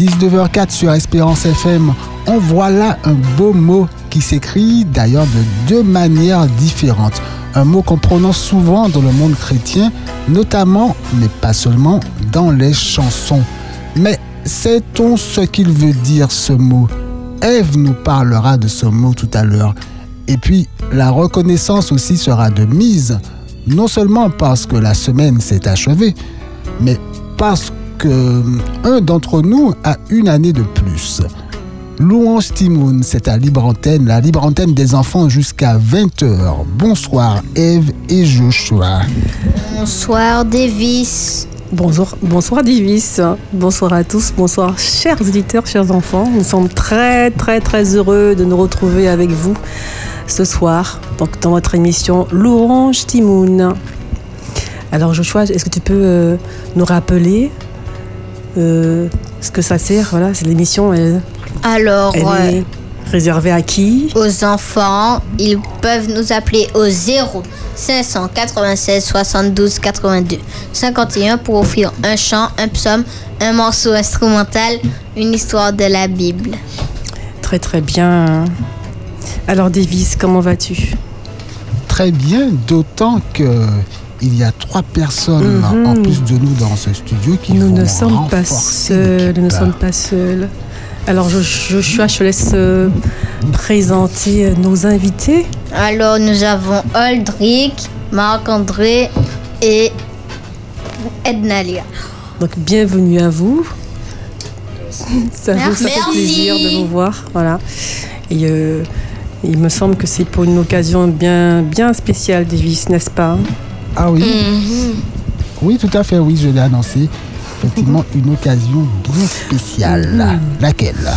19h04 sur Espérance FM. On voit là un beau mot qui s'écrit d'ailleurs de deux manières différentes. Un mot qu'on prononce souvent dans le monde chrétien, notamment, mais pas seulement, dans les chansons. Mais sait-on ce qu'il veut dire ce mot? Ève nous parlera de ce mot tout à l'heure. Et puis, la reconnaissance aussi sera de mise, non seulement parce que la semaine s'est achevée, mais parce que un d'entre nous a une année de plus. Louange Timoun, c'est à Libre Antenne, la Libre Antenne des enfants jusqu'à 20h. Bonsoir Eve et Joshua. Bonsoir Davis. Bonjour, bonsoir Divis, bonsoir à tous, bonsoir chers auditeurs, chers enfants. Nous sommes très très très heureux de nous retrouver avec vous ce soir donc dans votre émission Louange Timoun. Alors Joshua, est-ce que tu peux euh, nous rappeler euh, ce que ça sert Voilà, c'est l'émission. Elle, Alors, elle euh, est réservée à qui? aux enfants, ils peuvent nous appeler au 0 596 72 82 51 pour offrir un chant, un psaume, un morceau instrumental, une histoire de la Bible. Très très bien. Alors Davis, comment vas-tu? Très bien, d'autant que il y a trois personnes Mhm. en plus de nous dans ce studio qui Nous vont ne sommes pas seuls, nous ne sommes pas seuls. Alors Jo- Joshua, je te laisse euh, présenter euh, nos invités. Alors, nous avons Aldric, Marc-André et Ednalia. Donc bienvenue à vous. Ça, vous- ça fait Merci. plaisir de vous voir. Voilà. Et euh, il me semble que c'est pour une occasion bien, bien spéciale, Davis, n'est-ce pas? Ah oui, Mhm. oui, tout à fait, oui, je l'ai annoncé. Effectivement, une occasion bien spéciale. Mhm. Laquelle?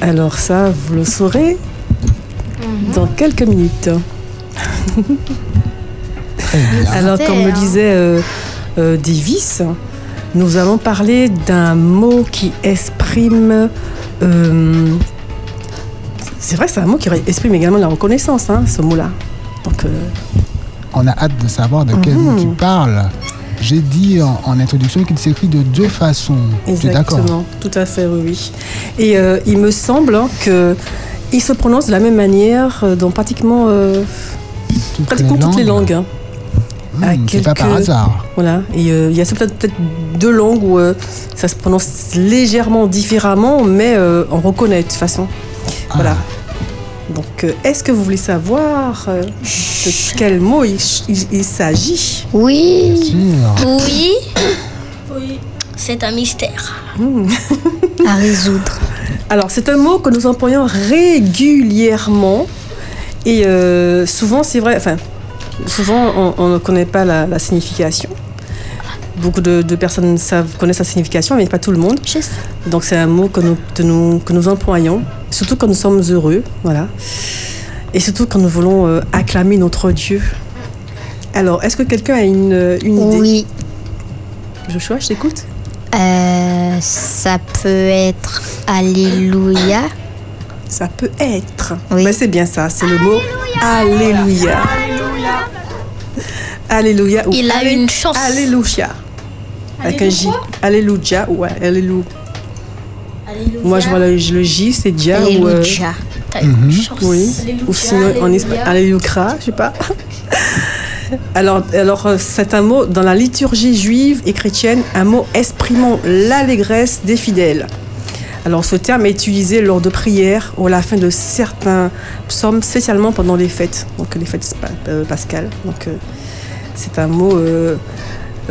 Alors ça, vous le saurez dans quelques minutes. Très bien. Alors, comme me hein. disait euh, euh, Davis, nous allons parler d'un mot qui exprime. euh, c'est vrai que c'est un mot qui exprime également la reconnaissance, hein, ce mot-là. Donc, euh, On a hâte de savoir de quel mot Mhm. tu parles. J'ai dit en, en introduction qu'il s'écrit de deux façons. Es d'accord exactement, tout à fait, oui. Et euh, il me semble hein, que il se prononce de la même manière euh, dans pratiquement, euh, Toutes pratiquement toutes les langues. hein. Hmm, à c'est pas par quelques- hasard. Voilà, et euh, il y a peut-être deux langues où ça se prononce légèrement différemment, mais on reconnaît de toute façon. Voilà. Donc, euh, est-ce que vous voulez savoir euh, de quel mot il, il- il s'agit? Oui. Oui. Oui, c'est un mystère. À résoudre. Alors, c'est un mot que nous employons régulièrement, et euh, souvent, c'est vrai, enfin, souvent, on, on ne connaît pas la, la signification. Beaucoup de, de personnes savent, connaissent la signification, mais pas tout le monde. Donc c'est un mot que nous, que nous, que nous employons, surtout quand nous sommes heureux, voilà. Et surtout quand nous voulons euh, acclamer notre Dieu. Alors, est-ce que quelqu'un a une, une idée? Oui. Joshua, je t'écoute. Euh, ça peut être Alléluia. Ça peut être. Oui. Ben, c'est bien ça, c'est le mot Alléluia. Alléluia. ou Il a une chance. Alléluia. Avec un J. Alléluia ou Alléluia. Moi, je vois le, le J, c'est Dia ou. euh, chance. Oui, ou sinon en espagnol, Alléluia, je sais pas. Alors, alors euh, c'est un mot dans la liturgie juive et chrétienne, un mot exprimant l'allégresse des fidèles. Alors, ce terme est utilisé lors de prières ou à la fin de certains psaumes, spécialement pendant les fêtes, donc les fêtes euh, pascales. Donc, euh, c'est un mot euh,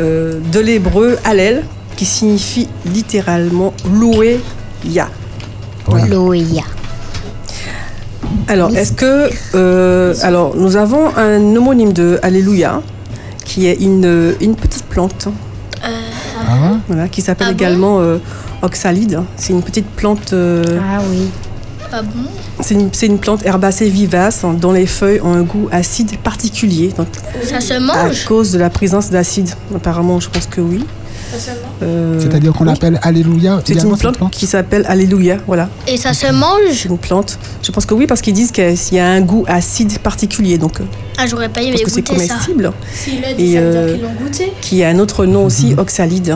euh, de l'hébreu Hallel qui signifie littéralement louer Yah. Oui. Alléluia. Alors, est-ce que. euh, alors, nous avons un homonyme de Alléluia, qui est une, une petite plante, Ah ouais voilà, qui s'appelle Ah bon? également euh, oxalide. C'est une petite plante. euh, Ah oui. Ah bon c'est une, c'est une plante herbacée vivace hein, dont les feuilles ont un goût acide particulier. Donc, Ça se à mange cause de la présence d'acide. Apparemment, je pense que oui. Euh, C'est-à-dire qu'on oui. l'appelle Alléluia C'est une plante plante qui s'appelle Alléluia, voilà. Et ça se mange C'est une plante. Je pense que oui, parce qu'ils disent qu'il y a un goût acide particulier, donc euh, Ah, j'aurais pas aimé parce que c'est goûter ça. comestible. S'il a Et, dit, ça veut euh, dire qu'ils l'ont goûté. qui a un autre nom aussi, oxalide.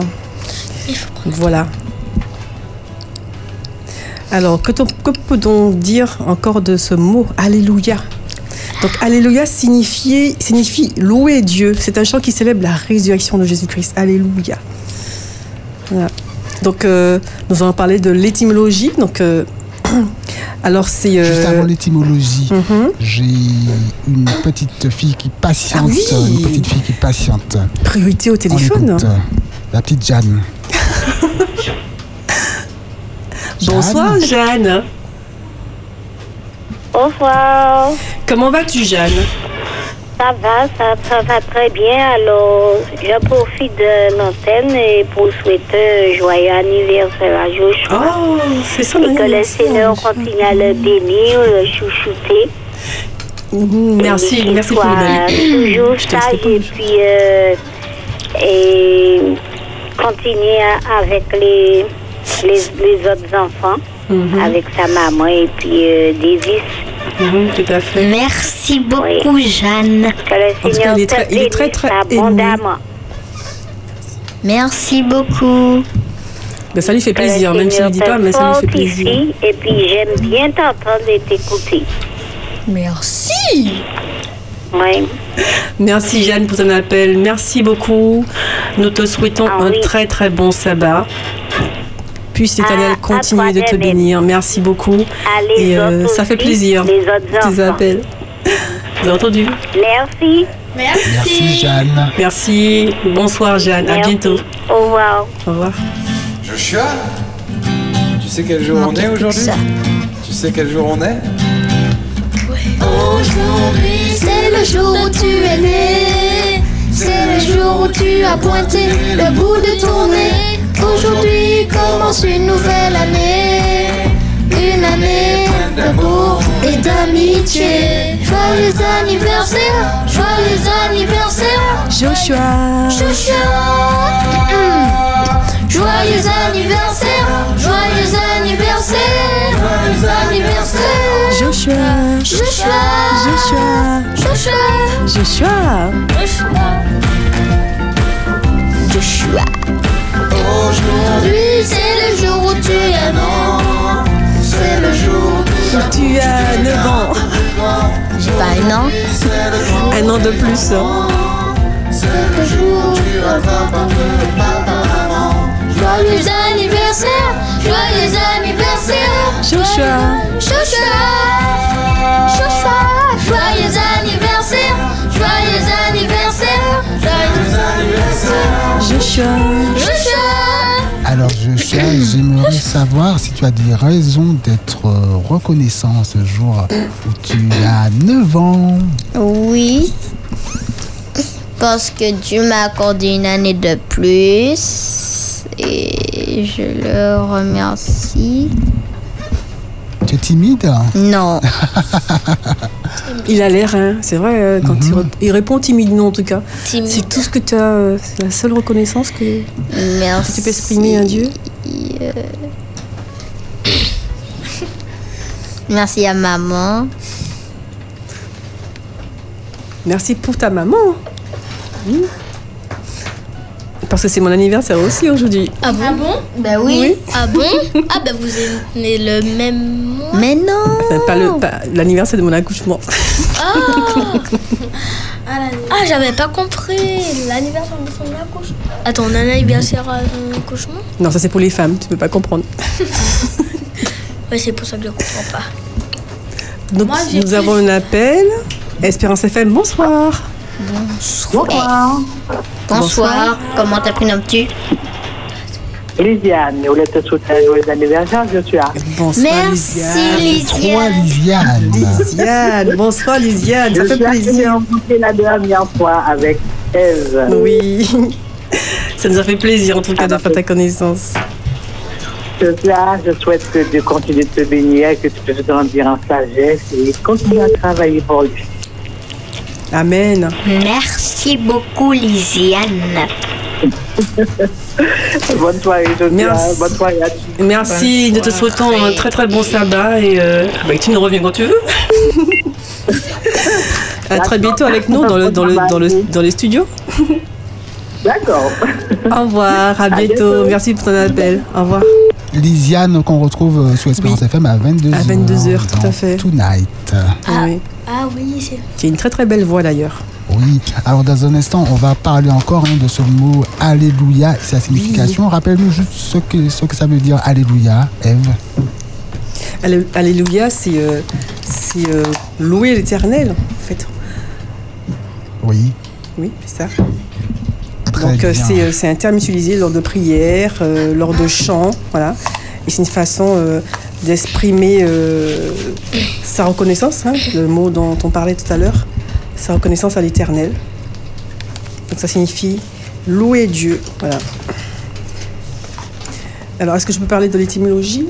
Il faut prendre. Voilà. Alors, que, que peut-on dire encore de ce mot Alléluia? Donc, Alléluia signifie, signifie louer Dieu. C'est un chant qui célèbre la résurrection de Jésus-Christ. Alléluia. Voilà. Donc, euh, nous allons parler de l'étymologie. Donc, euh, alors c'est. euh, Juste avant l'étymologie, mhm. j'ai une petite fille qui patiente. Ah oui. Une petite fille qui patiente. priorité au On téléphone. écoute, euh, la petite Jeanne. Bonsoir Jeanne. Bonsoir. Comment vas-tu Jeanne? Ça va, ça, ça va très bien. Alors, je profite de l'antenne et pour souhaiter un joyeux anniversaire à Joshua. Oh, c'est ça et que le Seigneur continue à le bénir, le chouchouter. Mhm, Merci, Et merci pour le toujours sage et puis euh, et continuer avec les, les, les autres enfants, Mhm, avec sa maman et puis euh, Davis. mhm, tout à fait. Merci beaucoup, Jeanne. Que le tout cas, il est très- il est très, très abondamment. Merci beaucoup. Ben, ça lui fait plaisir, même s'il ne dit pas, mais ça lui fait plaisir. fortifie. Et puis j'aime bien t'entendre et t'écouter. Merci. Oui. Merci Jeanne pour ton appel. Merci beaucoup. Nous te souhaitons Ah un oui. très très bon sabbat. Puisse à continuer de te bénir. Merci beaucoup. Et euh, ça fait plaisir. Les autres Tes enfants. appels. Vous avez entendu Merci. Merci Jeanne. Merci. Bonsoir Jeanne. À Merci. bientôt. Au revoir. Au revoir. Joshua, tu sais quel jour on est aujourd'hui ça. Tu sais quel jour on est Aujourd'hui, c'est le jour où tu es né. C'est le jour où tu as pointé le bout de ton nez. Aujourd'hui commence une nouvelle année. Une année d'amour et d'amitié. Joyeux anniversaire, joyeux anniversaire, Joshua. Joshua. Joyeux anniversaire, joyeux anniversaire, joyeux anniversaire. Joshua. Joshua, Joshua. Joshua, Joshua. Joshua. Aujourd'hui, c'est le jour où tu es mort. C'est le jour Tu as 9 ans. J'ai pas un an. Un an de plus. c'est le jour où tu Joyeux anniversaire, joyeux anniversaire. Joshua. Joshua, Joshua, joyeux anniversaire, joyeux anniversaire, joyeux anniversaire. Joshua. Joshua. J'aimerais savoir si tu as des raisons d'être euh, reconnaissant ce jour où tu as 9 ans. Oui. Parce que Dieu m'a accordé une année de plus. Et je le remercie. Tu es timide? Non. Il a l'air, hein, c'est vrai, euh, quand il, re- il répond timidement en tout cas. Timide. C'est tout ce que tu as, euh, c'est la seule reconnaissance que Merci. tu peux exprimer à Dieu. Euh, Merci à maman. Merci pour ta maman. Parce que c'est mon anniversaire aussi aujourd'hui. Ah bon, Ben Oui. Ah bon? Ah bah vous êtes né le même mois. Mais non. Enfin, pas le- pas l'anniversaire de mon accouchement. Ah, ah j'avais pas compris l'anniversaire de son accouchement. Attends, on a un anniversaire à un accouchement? Non, ça c'est pour les femmes, tu peux pas comprendre. Ouais, c'est pour ça que je comprends pas. Donc Moi, nous plus- avons un appel. Espérance FM, bonsoir. Bonsoir. Bonsoir. Comment te prénommes-tu Lisiane, souhaiter un joyeux anniversaire, je suis à. Bonsoir Merci Lisiane. Lisiane. Lisiane. Lisiane, bonsoir Lisiane, ça Je fait plaisir. la dernière fois avec Eve. Oui, ça nous a fait plaisir en tout cas de faire ta connaissance. Ce soir, je souhaite que Dieu continue de te bénir, que tu puisses grandir en sagesse et continuer à travailler pour lui. Amen. Merci beaucoup Lisiane. Bonne soirée, je Merci. Bonne soirée à tous. Merci, nous te souhaitons un très très bon sabbat et euh, bah, tu nous reviens quand tu veux. à très bientôt avec nous dans, le, dans, le, dans, le, dans les studios. D'accord. Au revoir, à bientôt. bientôt. Merci pour ton appel. Au revoir. Lisiane qu'on retrouve euh, sur Espérance Oui. FM à 22h. À 22 heures, tout à fait. Tonight. Oui. Ah oui, c'est. Une très très belle voix d'ailleurs. Oui, alors dans un instant, on va parler encore hein, de ce mot Alléluia et sa signification. Rappelle-nous juste ce que, ce que ça veut dire Alléluia, Eve. Allé- Alléluia, c'est euh, c'est, euh, louer l'éternel, en fait. Oui, Oui, c'est ça. Donc euh, c'est euh, c'est un terme utilisé lors de prières, euh, lors de chants, voilà. Et c'est une façon euh, d'exprimer euh, sa reconnaissance, hein, le mot dont on parlait tout à l'heure, sa reconnaissance à l'éternel. Donc ça signifie louer Dieu, voilà. Alors est-ce que je peux parler de l'étymologie?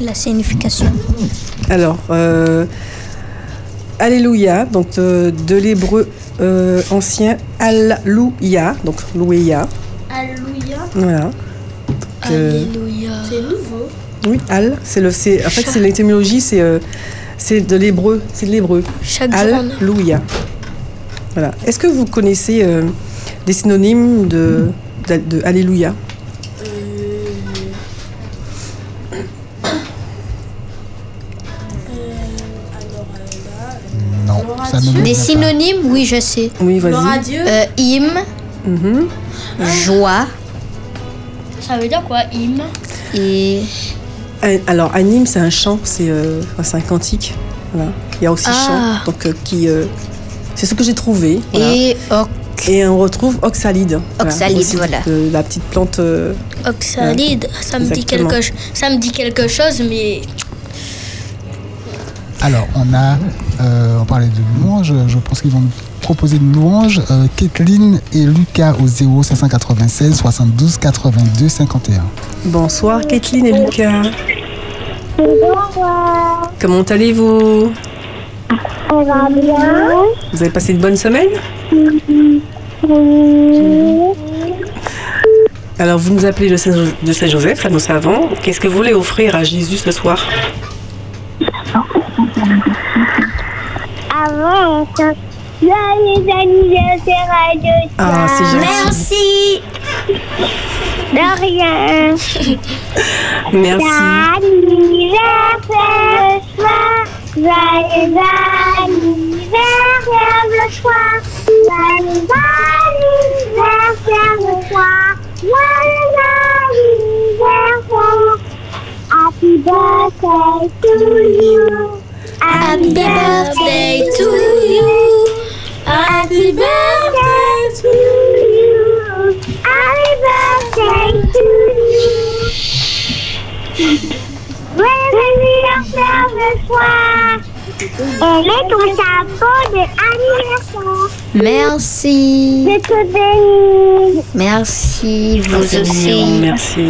La signification. Alors, euh, Alléluia, donc de, de l'hébreu euh, ancien Alléluia, donc louéa, Alléluia. voilà. Euh, Alléluia. C'est nouveau. oui, Al, c'est le, c'est, en fait c'est l'étymologie, c'est, euh, c'est de l'hébreu, c'est de l'hébreu. Alléluia. Voilà. Est-ce que vous connaissez euh, des synonymes de, de, de Alléluia? Oui, je sais. Oui, Gloire à vas-y. Dieu. Euh, hymne, Mhm. joie Ça veut dire quoi, hymne et. Un- Alors, un hymne, c'est un chant, c'est euh, enfin, c'est un cantique. Voilà. Il y a aussi Ah. chant, donc euh, qui. euh, c'est ce que j'ai trouvé. voilà. Et oc- Et on retrouve oxalide. Oxalide, Aussi, voilà. de la petite plante. euh, Oxalide, ça me dit Exactement. quelque chose. Ça me dit quelque chose, mais Alors, on a, euh, on parlait de louange, je pense qu'ils vont nous proposer une louange. Euh, Kathleen et Lucas au 0 596 72 82 51. Bonsoir, Kathleen et Lucas. Comment allez-vous? On va bien. Vous avez passé une bonne semaine? Alors, vous nous appelez de Saint- de Saint-Joseph, là nous savons. Qu'est-ce que vous voulez offrir à Jésus ce soir? Avant, on Joyeux anniversaire à Dieu. Ah, c'est gentil. Merci. De rien. Merci. Anniversaire le soir. Joyeux anniversaire le soir. Joyeux anniversaire le soir. Joyeux anniversaire. Happy birthday to you. Happy birthday to you. Happy birthday to you. Happy birthday to you. Joyeux anniversaire le soir. Et mets ton chapeau de anniversaire. Merci. Je te bénis. Merci, vous mignon, aussi. merci.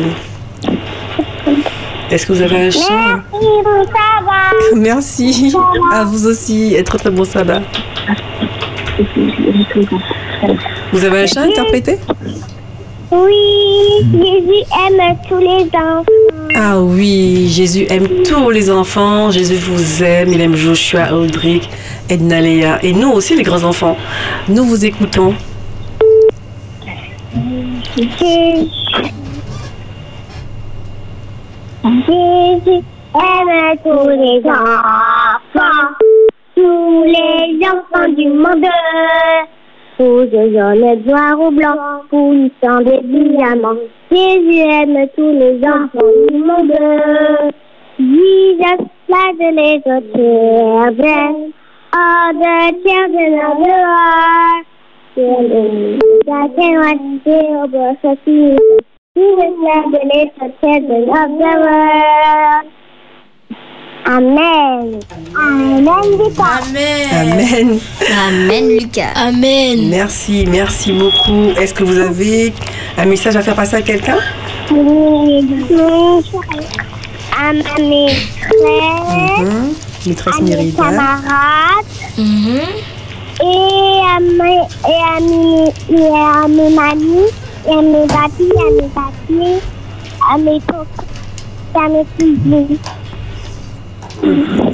Est-ce que vous avez un chant Merci, mon sabbat. Merci. À vous aussi. Et très très bon sabbat. Vous avez un chant interprété Oui, Jésus aime tous les enfants. Ah oui, Jésus aime tous les enfants. Jésus vous aime. Il aime Joshua, Audric, Edna Léa. Et nous aussi, les grands enfants. Nous vous écoutons. Jésus aime tous les enfants, tous les enfants du monde. Rouge, jaune, noir ou blanc, puissant des diamants. Jésus aime tous les enfants du monde. Jesus loves little children, all the children of the world. Children that can watch the of Jesus. Loves the children of the world. Amen. Amen, Lucas. Amen. Amen. Amen, Lucas. Amen. Merci, merci beaucoup. Est-ce que vous avez un message à faire passer à quelqu'un? À ma maîtresse, Maîtresse à mes camarades Mhm. et à mes, et à mes, et à mes mamies, et à mes papis, à mes papiers, à mes et à mes cousines.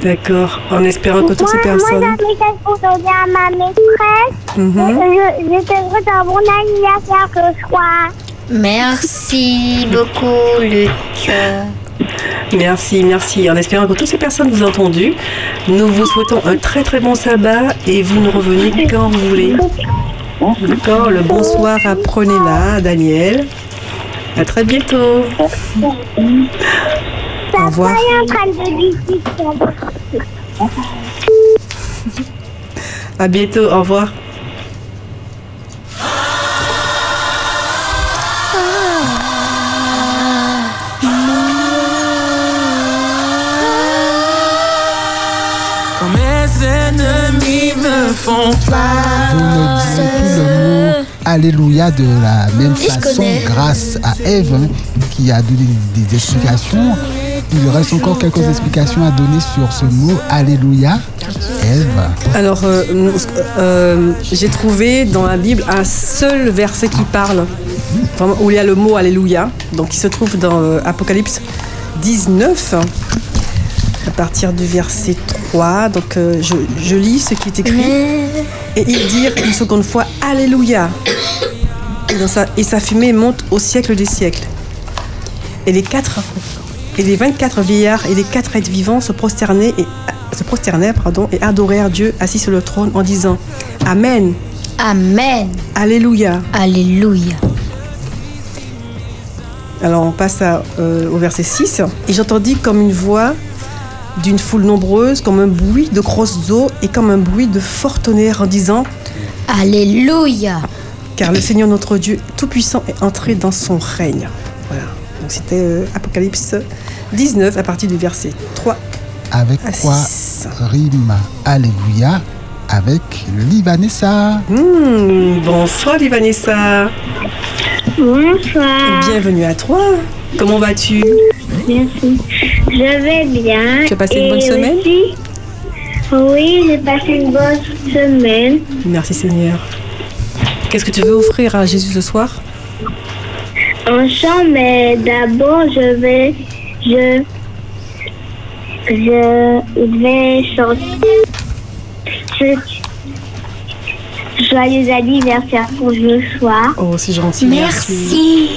D'accord. En espérant que toutes ces Moi, moi, personnes. j'ai un message pour donner à ma maîtresse. Mhm. Je, je te souhaite un bon anniversaire ce soir. Merci beaucoup, Luc. Merci, merci. En espérant que toutes ces personnes vous ont entendu, nous vous souhaitons un très très bon sabbat et vous nous revenez quand vous voulez. D'accord Le bonsoir à Prenez-la, Daniel. À très bientôt. Au revoir. en train de. À bientôt. Au revoir. Quand mes ennemis me font. Vous ne direz plus le mot Alléluia de la même Je façon connais. grâce à Eve hein, qui a donné des, des explications. Il reste encore quelques explications à donner sur ce mot Alléluia. Eve. Alors, euh, euh, j'ai trouvé dans la Bible un seul verset qui parle, où il y a le mot Alléluia. Donc, il se trouve dans euh, Apocalypse 19, à partir du verset 3. Donc, euh, je, je lis ce qui est écrit. Et il dit une seconde fois Alléluia. Et, dans sa, et sa fumée monte au siècle des siècles. Et les quatre et les 24 vieillards et les quatre êtres vivants se prosternaient et se prosternèrent pardon, et adorèrent Dieu assis sur le trône en disant Amen, Amen. Alléluia. Alléluia. Alors on passe à, euh, au verset 6. Et j'entendis comme une voix d'une foule nombreuse, comme un bruit de grosses eaux et comme un bruit de fort tonnerre en disant Alléluia. Car le Seigneur notre Dieu Tout-Puissant est entré dans son règne. Voilà. Donc c'était euh, Apocalypse 19 à partir du verset 3 Avec à quoi 6. rime Alléluia avec Livanessa. Hmm, bonsoir Livanessa. Bonsoir. Bienvenue à toi. Comment vas-tu? Merci. Je vais bien. Tu as passé une bonne semaine? aussi- Oui, j'ai passé une bonne semaine. Merci Seigneur. Qu'est-ce que tu veux offrir à Jésus ce soir? En chant, mais d'abord, je vais. Je. Je vais chanter. ce- Joyeux anniversaire pour ce soir. Oh, c'est gentil. Merci.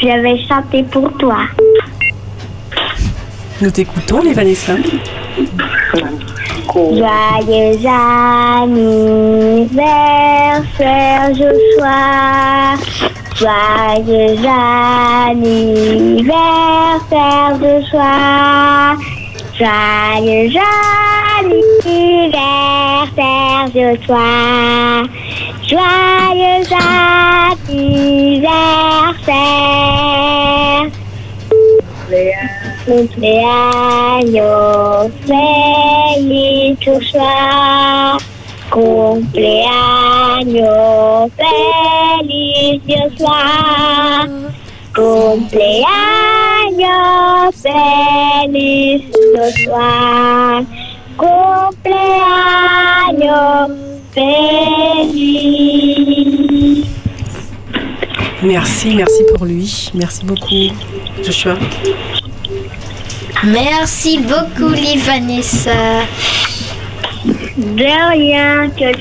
Je vais chanter pour toi. Nous t'écoutons, les Vanessa. Joyeux anniversaire, Joshua. Joyeux anniversaire, Joshua. Joyeux anniversaire, Joshua. Joyeux anniversaire. Cumpleaños feliz Joshua. Cumpleaños feliz Joshua. Cumpleaños feliz Joshua. Cumpleaños feliz. Merci, merci pour lui. Merci beaucoup, Joshua. Merci beaucoup, Livanessa. De rien, que,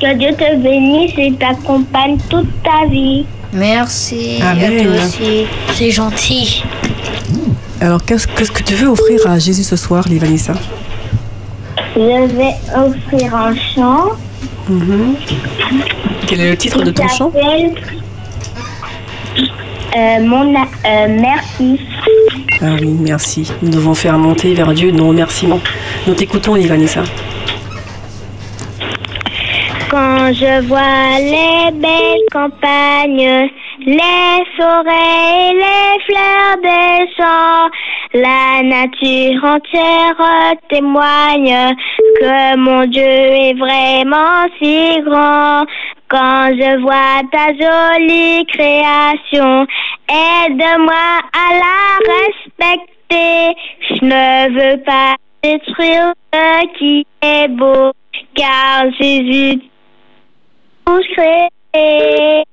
que Dieu te bénisse et t'accompagne toute ta vie. Merci Amen. à toi aussi. C'est gentil. Alors, qu'est-ce qu'est-ce que tu veux offrir à Jésus ce soir, les Vanessa? Je vais offrir un chant. Mhm. Quel est le titre de ton chant? Euh, mon a- euh, merci. Ah oui, merci. Nous devons faire monter vers Dieu nos remerciements. Nous t'écoutons, Vanessa. Quand je vois les belles campagnes, les forêts et les fleurs des champs, la nature entière témoigne que mon Dieu est vraiment si grand. Quand je vois ta jolie création, aide-moi à la respecter. Je ne veux pas détruire ce qui est beau, car Jésus tout créé.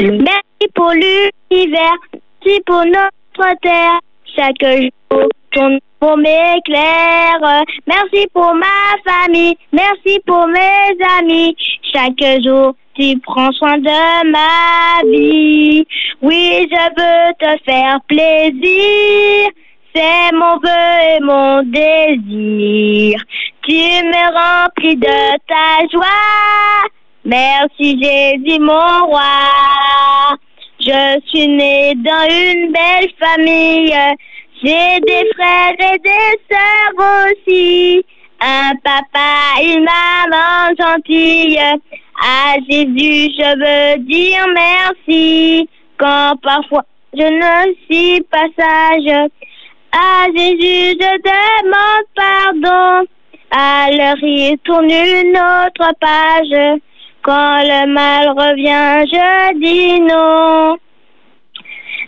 Merci pour l'univers, merci pour notre terre. Chaque jour, ton pour m'éclairer. Merci pour ma famille, merci pour mes amis. Chaque jour, tu prends soin de ma vie. Oui, je veux te faire plaisir. C'est mon vœu et mon désir. Tu me remplis de ta joie. Merci Jésus, mon roi. Je suis né dans une belle famille. J'ai des frères et des sœurs aussi. Un papa, une maman gentille. À Jésus, je veux dire merci. Quand parfois je ne suis pas sage. À Jésus, je demande pardon. Alors il tourne une autre page. Quand le mal revient, je dis non.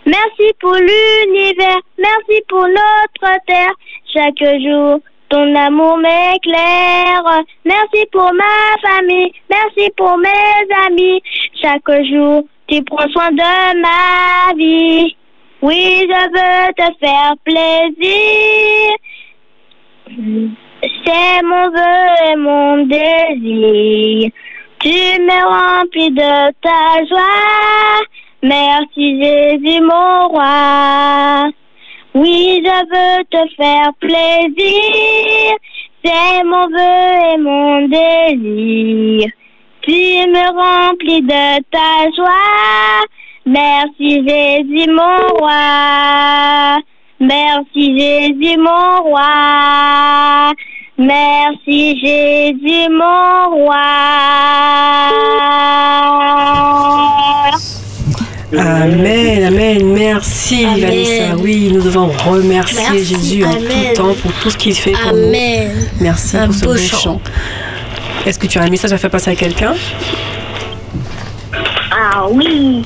Merci pour l'univers, merci pour notre terre. Chaque jour, ton amour m'éclaire. Merci pour ma famille, merci pour mes amis. Chaque jour, tu prends soin de ma vie. Oui, je veux te faire plaisir. C'est mon vœu et mon désir. Tu me remplis de ta joie. Merci Jésus, mon roi. Oui, je veux te faire plaisir. C'est mon vœu et mon désir. Tu me remplis de ta joie. Merci Jésus, mon roi. Merci Jésus, mon roi. Merci Jésus, mon roi. Amen, amen. Merci, Amen. Vanessa. Oui, nous devons remercier Merci, Jésus en tout temps pour tout ce qu'il fait pour Amen. nous. Merci Un pour ce beau beau chant. chant. Est-ce que tu as un message à faire passer à quelqu'un? Ah oui.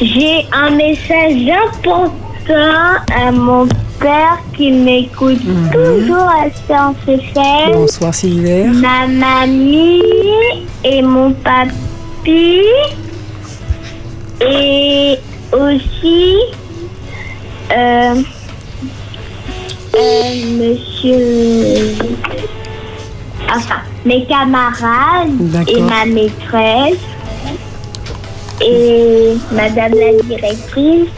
J'ai un message important à mon père qui m'écoute toujours à Science FM. Bonsoir Sylvain. Ma mamie et mon papy. Et aussi euh, euh, monsieur. Enfin, mes camarades et ma maîtresse et madame la directrice,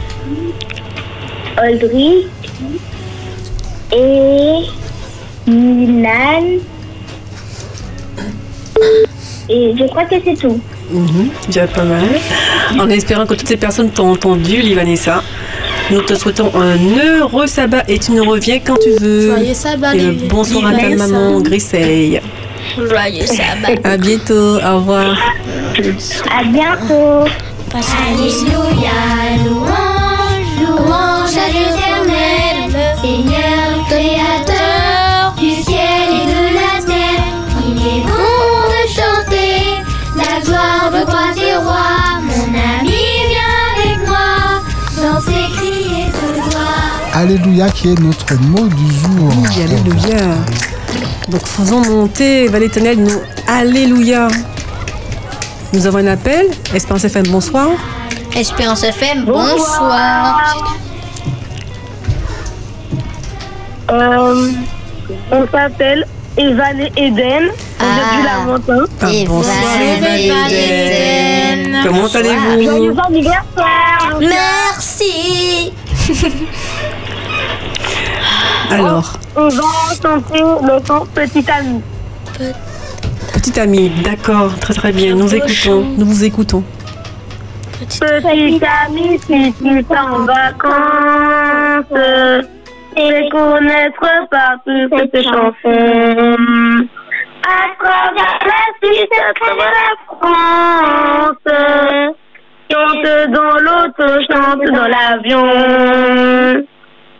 Audrey et Milan. Et je crois que c'est tout. Déjà pas mal. En espérant que toutes ces personnes t'ont entendu, Livanessa. Nous te souhaitons un heureux sabbat et tu nous reviens quand tu veux. Joyeux sabbat, Et bonsoir à ta maman Grisseille. Joyeux sabbat. À bientôt, au revoir. À bientôt. Alléluia, louange à l'éternel, Seigneur créateur du ciel et de la terre. Il est bon de chanter la gloire de toi, tes rois. Mon ami, viens avec moi, danser, crier de joie. Alléluia qui est notre mot du jour. Oui, Alléluia. Donc faisons monter vers l'éternel, nous. Alléluia. Nous avons un appel. Espérance FM, bonsoir. Espérance FM, bonsoir. Euh, on s'appelle Evan et Eden. On Ah. du Lamentin. Ah, Et bonsoir, voilà, Eva Eden. Eden. Comment allez-vous Joyeux anniversaire Merci. Alors, On va chanter le Petit Ami. petite amie, d'accord, très très bien. Nous écoutons, nous vous écoutons. Petit ami, si tu pars en vacances, et connaître partout cette chanson. À travers la Suisse, à travers la France, chante dans l'auto, chante dans l'avion.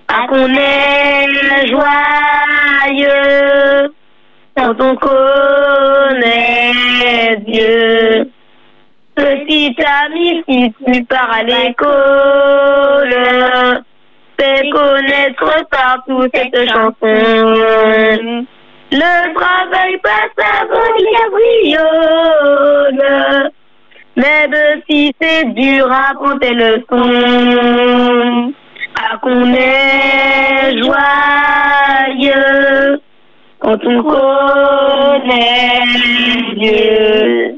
Ah, qu'on est joyeux quand on connaît Dieu. Petit ami, si tu pars à l'école, fais connaître partout cette chanson. Le travail passe avant la cabriole. Même si c'est dur à prendre tes leçons, à qu'on est joyeux quand on connaît Dieu.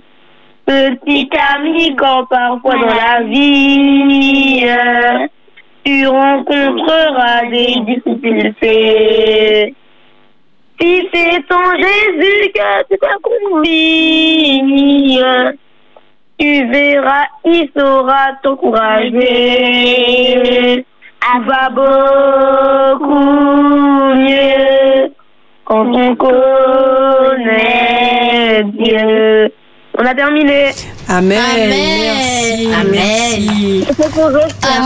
Petit ami, quand parfois dans la vie, tu rencontreras des difficultés. Si c'est en Jésus que tu t'accomplis, tu verras, il saura t'encourager. Ça va beaucoup mieux quand on connaît Dieu. On a terminé. Amen. Amen. Merci. Amen. merci.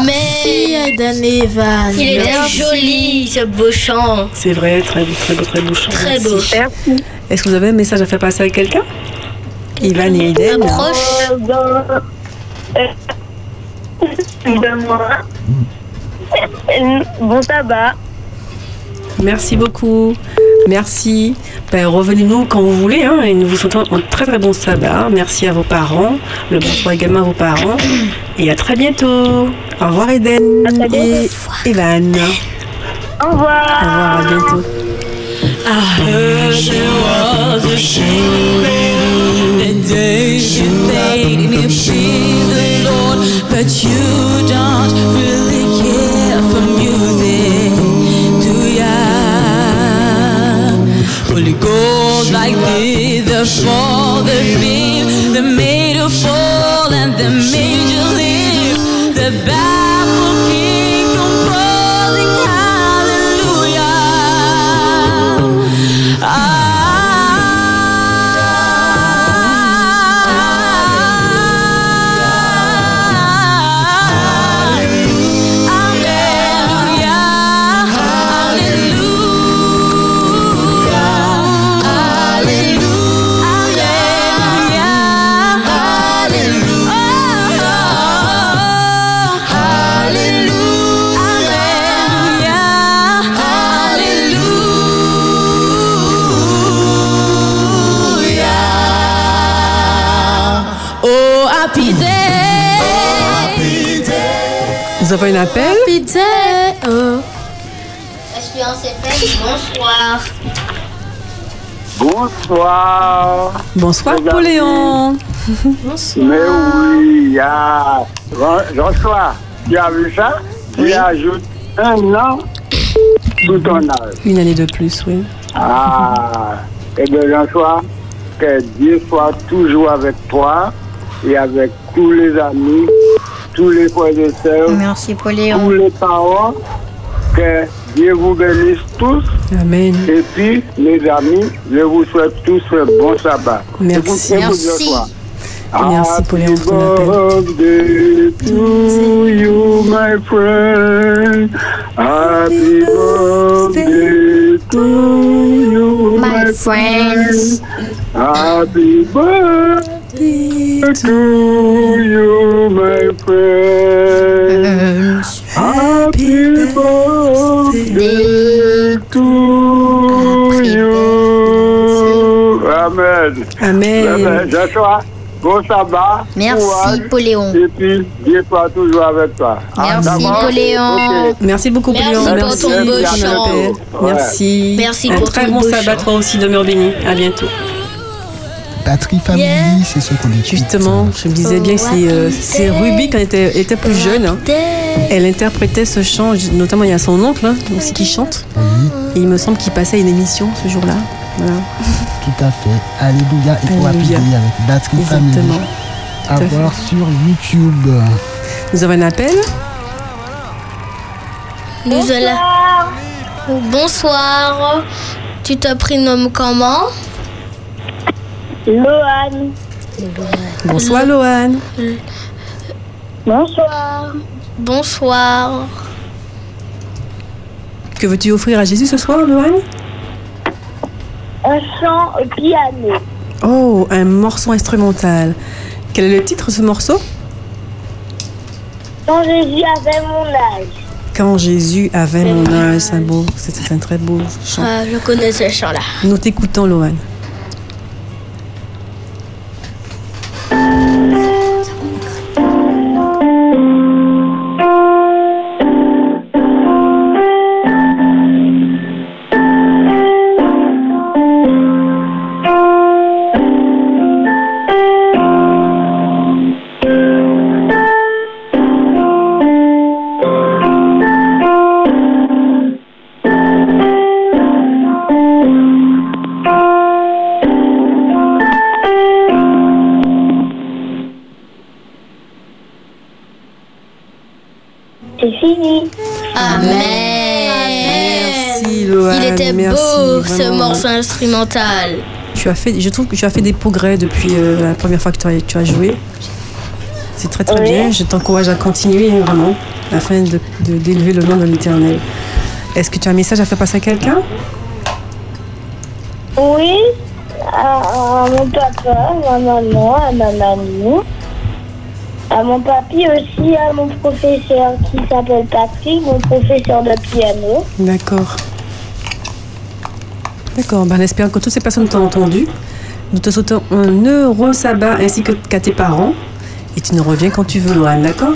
Merci, Aiden et Evan. Il Merci. joli, ce beau chant. C'est vrai, très beau, très beau, très beau chant. Très Merci. beau. Merci. Est-ce que vous avez un message à faire passer à quelqu'un Ivan et Eden. Un proche. Euh, ben, euh, de moi. Euh, Bon tabac. Merci beaucoup. Merci. Ben, Revenez-nous quand vous voulez. Hein, et nous vous souhaitons un très très bon sabbat. Merci à vos parents. Le bonsoir également à vos parents. Et à très bientôt. Au revoir Eden et Evan. Au revoir. Au revoir, à bientôt. I heard there was a shame the day you made me be the Lord, but you don't really Holy gold like me, the fall, the beam, the made to fall and the made you live, the Nous avons un appel. Pizza. Oh. Espérance FM, bonsoir? Bonsoir. Bonsoir Regarde. Pauléon. Mais oui, ah, Jean-François, tu as vu ça? Tu ajoutes un an sous ton âge. Une année de plus, oui. Ah, et bien Jean-François, que Dieu soit toujours avec toi et avec tous les amis, tous les frères et sœurs, Merci, tous Pauléon. les parents. Que Dieu vous bénisse tous. Amen. Et puis, mes amis, je vous souhaite tous un bon sabbat. Merci. Vous Merci. Merci, pour appel. birthday to you, my friend. Happy birthday to you, My my friends. Happy birthday to you, my friend. Happy birthday to you. Amen. Amen. Amen. Joshua, bon sabbat. Merci, Pauléon. Et puis, Dieu soit toujours avec toi. Ah, Merci, Pauléon. Ok. Merci beaucoup, Merci Pauléon. pour ton beau chant. Merci. Merci Un pour très ton bon sabbat, toi aussi, demeure béni. À bientôt. Batterie Family, c'est ce qu'on écoute. Justement, je me disais bien que c'est, euh, c'est Ruby quand elle était, était plus jeune. hein. Elle interprétait ce chant, notamment il y a son oncle hein, aussi qui chante. Et il me semble qu'il passait une émission ce jour-là. Voilà. Tout à fait. Alléluia et pour Alléluia. appuyer avec Batterie Family. Exactement. À Tout à fait. voir sur YouTube. Nous avons un appel. Nous allons. Bonsoir. Tu te prénommes comment? Lohan. Bonsoir Loane. Bonsoir. Bonsoir. Que veux-tu offrir à Jésus ce soir, Loane Un chant au piano. Oh, un morceau instrumental. Quel est le titre de ce morceau? Quand Jésus avait mon âge. Quand Jésus avait mon âge, c'est un beau, c'est un très beau chant. Ah, je connais ce chant-là. Nous t'écoutons, Loane. Ce vraiment. morceau instrumental. Tu as fait, je trouve que tu as fait des progrès depuis euh, la première fois que tu as, tu as joué. C'est très très Oui. bien. Je t'encourage à continuer vraiment afin de de- d'élever le nom de l'Éternel. Est-ce que tu as un message à faire passer à quelqu'un? Oui, à, à mon papa, à ma maman, à ma mamie, à mon papy aussi, à mon professeur qui s'appelle Patrick, mon professeur de piano. D'accord. D'accord. Ben, on espère que toutes ces personnes t'ont entendu. Nous te souhaitons un heureux sabbat ainsi que qu'à tes parents. Et tu nous reviens quand tu veux, Lohan, d'accord?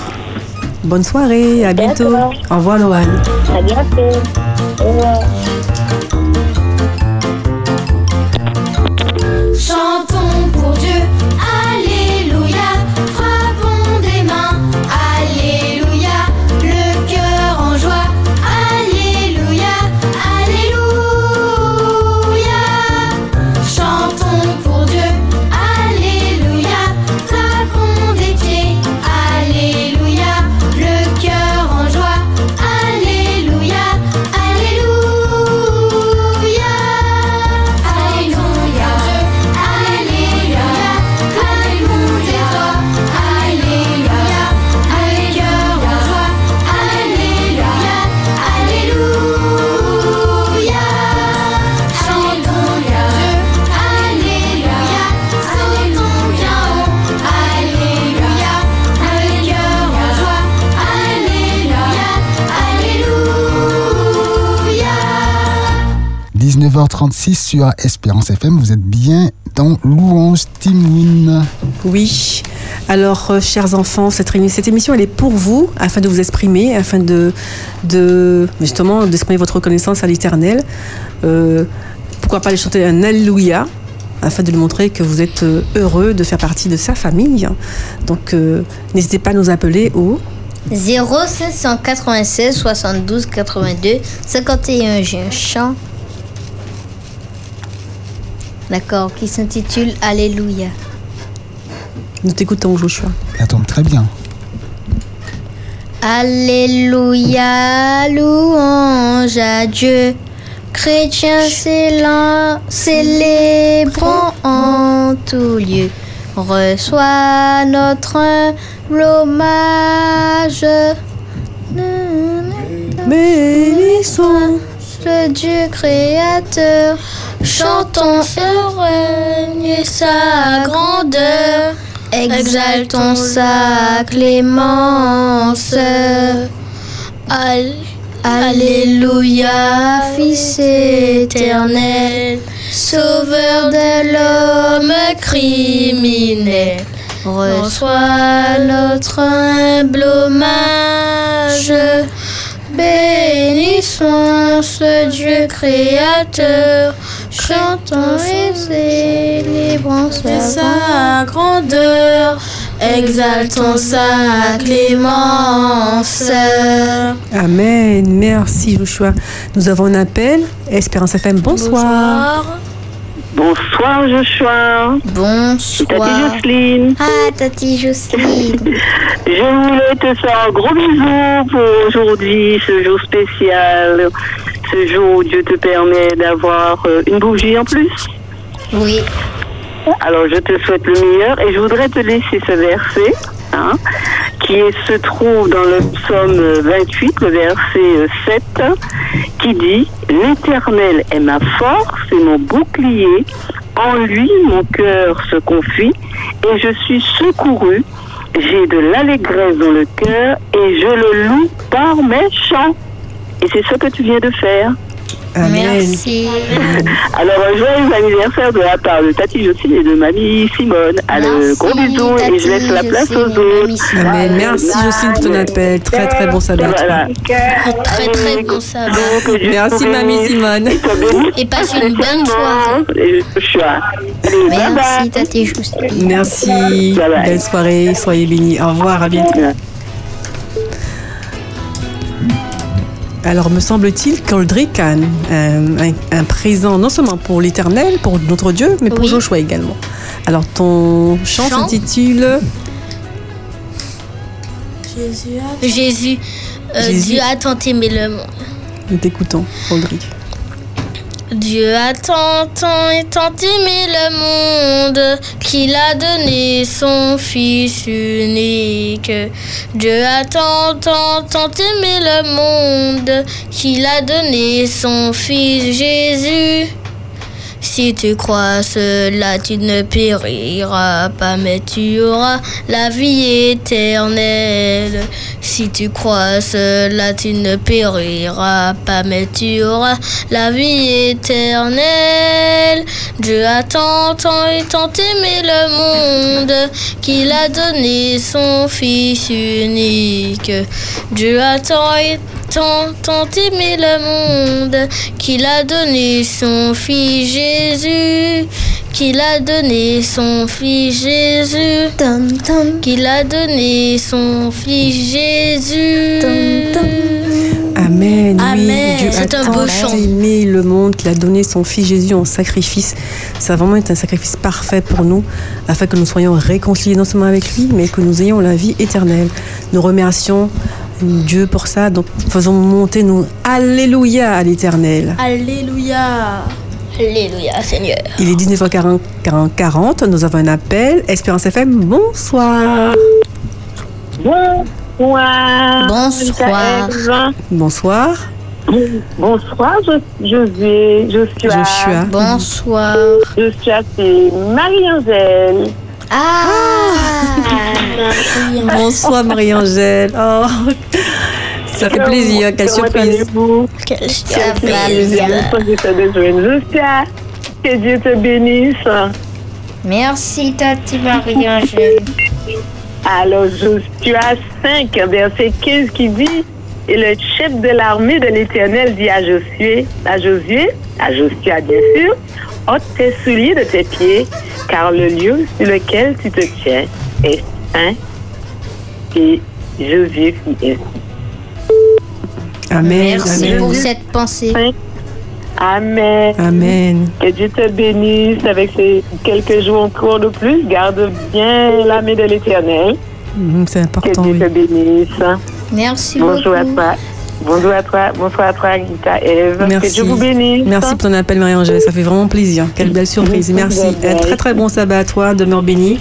Bonne soirée, à bientôt. Au revoir, Lohan. À bientôt. Au revoir. Chantons pour Dieu, 9h36 sur Espérance FM. Vous êtes bien dans Louange Timouine. Oui. Alors, euh, chers enfants, cette, cette, émission, elle est pour vous, afin de vous exprimer, afin de, justement d'exprimer votre reconnaissance à l'Éternel. Euh, pourquoi pas lui chanter un Alléluia afin de lui montrer que vous êtes euh, heureux de faire partie de sa famille. Donc, n'hésitez pas à nous appeler au 0 72 82 51 j'ai un chant D'accord, qui s'intitule Alléluia. Nous t'écoutons, Joshua. Ça tombe très bien. Alléluia, louange à Dieu. Chrétiens célébrons en tout lieu. Reçois notre humble hommage. Bénissons le Dieu créateur. Chantons et sa grandeur. Exaltons sa clémence. Al- Alléluia, Fils éternel, Sauveur de l'homme criminel. Reçois notre humble hommage. Bénissons ce Dieu créateur. Chantons et célébrons sa grandeur. Exaltons sa clémence. Amen. Merci, Joshua. Nous avons un appel. Espérance FM, bonsoir. Bonsoir Joshua. C'est Tati Bonsoir. Jocelyne. Ah, Tati Jocelyne. Je voulais te faire un gros bisou pour aujourd'hui, ce jour spécial, ce jour où Dieu te permet d'avoir euh, une bougie en plus. Oui. Alors je te souhaite le meilleur et je voudrais te laisser ce verset hein, qui se trouve dans le psaume 28, le verset euh, 7, qui dit L'Éternel est ma force et mon bouclier, en lui mon cœur se confie et je suis secouru. J'ai de l'allégresse dans le cœur et je le loue par mes chants. Et c'est ce que tu viens de faire. Merci. Alors, un joyeux anniversaire de la part de Tati Jocelyne et de mamie Simone. Allez, gros bisous et je laisse la place aux autres. Amen. Merci, Jocelyne, pour ton appel. Très, très bon sabbat. Très très bon sabbat. Merci, mamie Simone. Et passe une bonne soirée. Merci. Tati Jocelyne. Merci. Belle soirée. Soyez bénis. Au revoir. À bientôt. Alors, me semble-t-il qu'Oldrick a un, un- un- un présent non seulement pour l'Éternel, pour notre Dieu, mais pour Oui. Joshua également. Alors, ton chant Chant. s'intitule Jésus a, Jésus, euh, Jésus. Dieu a tant aimé le monde. Nous t'écoutons, Audrey. Dieu a tant, et tant aimé le monde qu'il a donné son Fils unique. Dieu a tant, tant, tant aimé le monde qu'il a donné son Fils Jésus. Si tu crois cela, tu ne périras pas, mais tu auras la vie éternelle. Si tu crois cela, tu ne périras pas, mais tu auras la vie éternelle. Dieu a tant, tant tant aimé le monde qu'il a donné son Fils unique. Dieu a tant et tant, tant aimé le monde qu'il a donné son Fils Jésus. Qu'il a donné son Fils Jésus. Qu'il a donné son Fils Jésus. Amen. Amen. Oui, Dieu C'est a un beau chant. aimé le monde qu'il a donné son Fils Jésus en sacrifice. Ça a vraiment été un sacrifice parfait pour nous, afin que nous soyons réconciliés non seulement avec lui, mais que nous ayons la vie éternelle. Nous remercions Dieu pour ça. Donc faisons monter nous Alléluia à l'éternel. Alléluia. Alléluia, Seigneur. Il est 19h40, 40, 40, nous avons un appel. Espérance FM, bonsoir. Bonsoir. Bonsoir. Michael. Bonsoir. Bonsoir, je, je vais, je suis à, Joshua. Bonsoir. je suis à c'est Marie-Angèle. Ah. Bonsoir Marie-Angèle. Oh, ça fait plaisir, quelle Comment surprise. Quelle Quel surprise. Joshua. Que Dieu te bénisse. Merci, Tati Marie-Angèle. Alors, Joshua 5, verset 15 qui dit Et le chef de l'armée de l'Éternel dit à Josué, à Josué, à Joshua bien sûr, ôte tes souliers de tes pieds, car le lieu sur lequel tu te tiens est saint. Et Josué fit ainsi. Amen. Merci Amen. pour cette pensée. Amen. Amen. Que Dieu te bénisse avec ces quelques jours encore de plus. Garde bien l'armée de l'Éternel. Mhm, C'est Que important. Dieu oui. te bénisse. Merci Bonjour à toi. Bonjour à toi. Bonsoir à toi, Gita Eve. Merci. Que Dieu vous bénisse. Merci pour ton appel, Marie-Angèle. Ça fait vraiment plaisir. Quelle belle surprise. Merci. Un très très bon sabbat à toi. Demeure béni.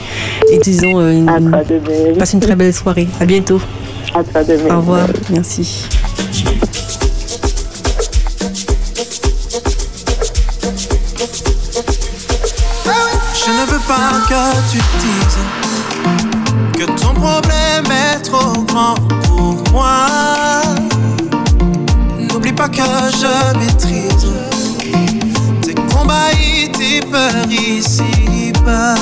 Et disons, euh, une- À toi de même. passe une très belle soirée. À bientôt. À toi de même. Au revoir. Merci. Que tu dises que ton problème est trop grand pour moi. N'oublie pas que je maîtrise tes combats et tes peurs ici-bas.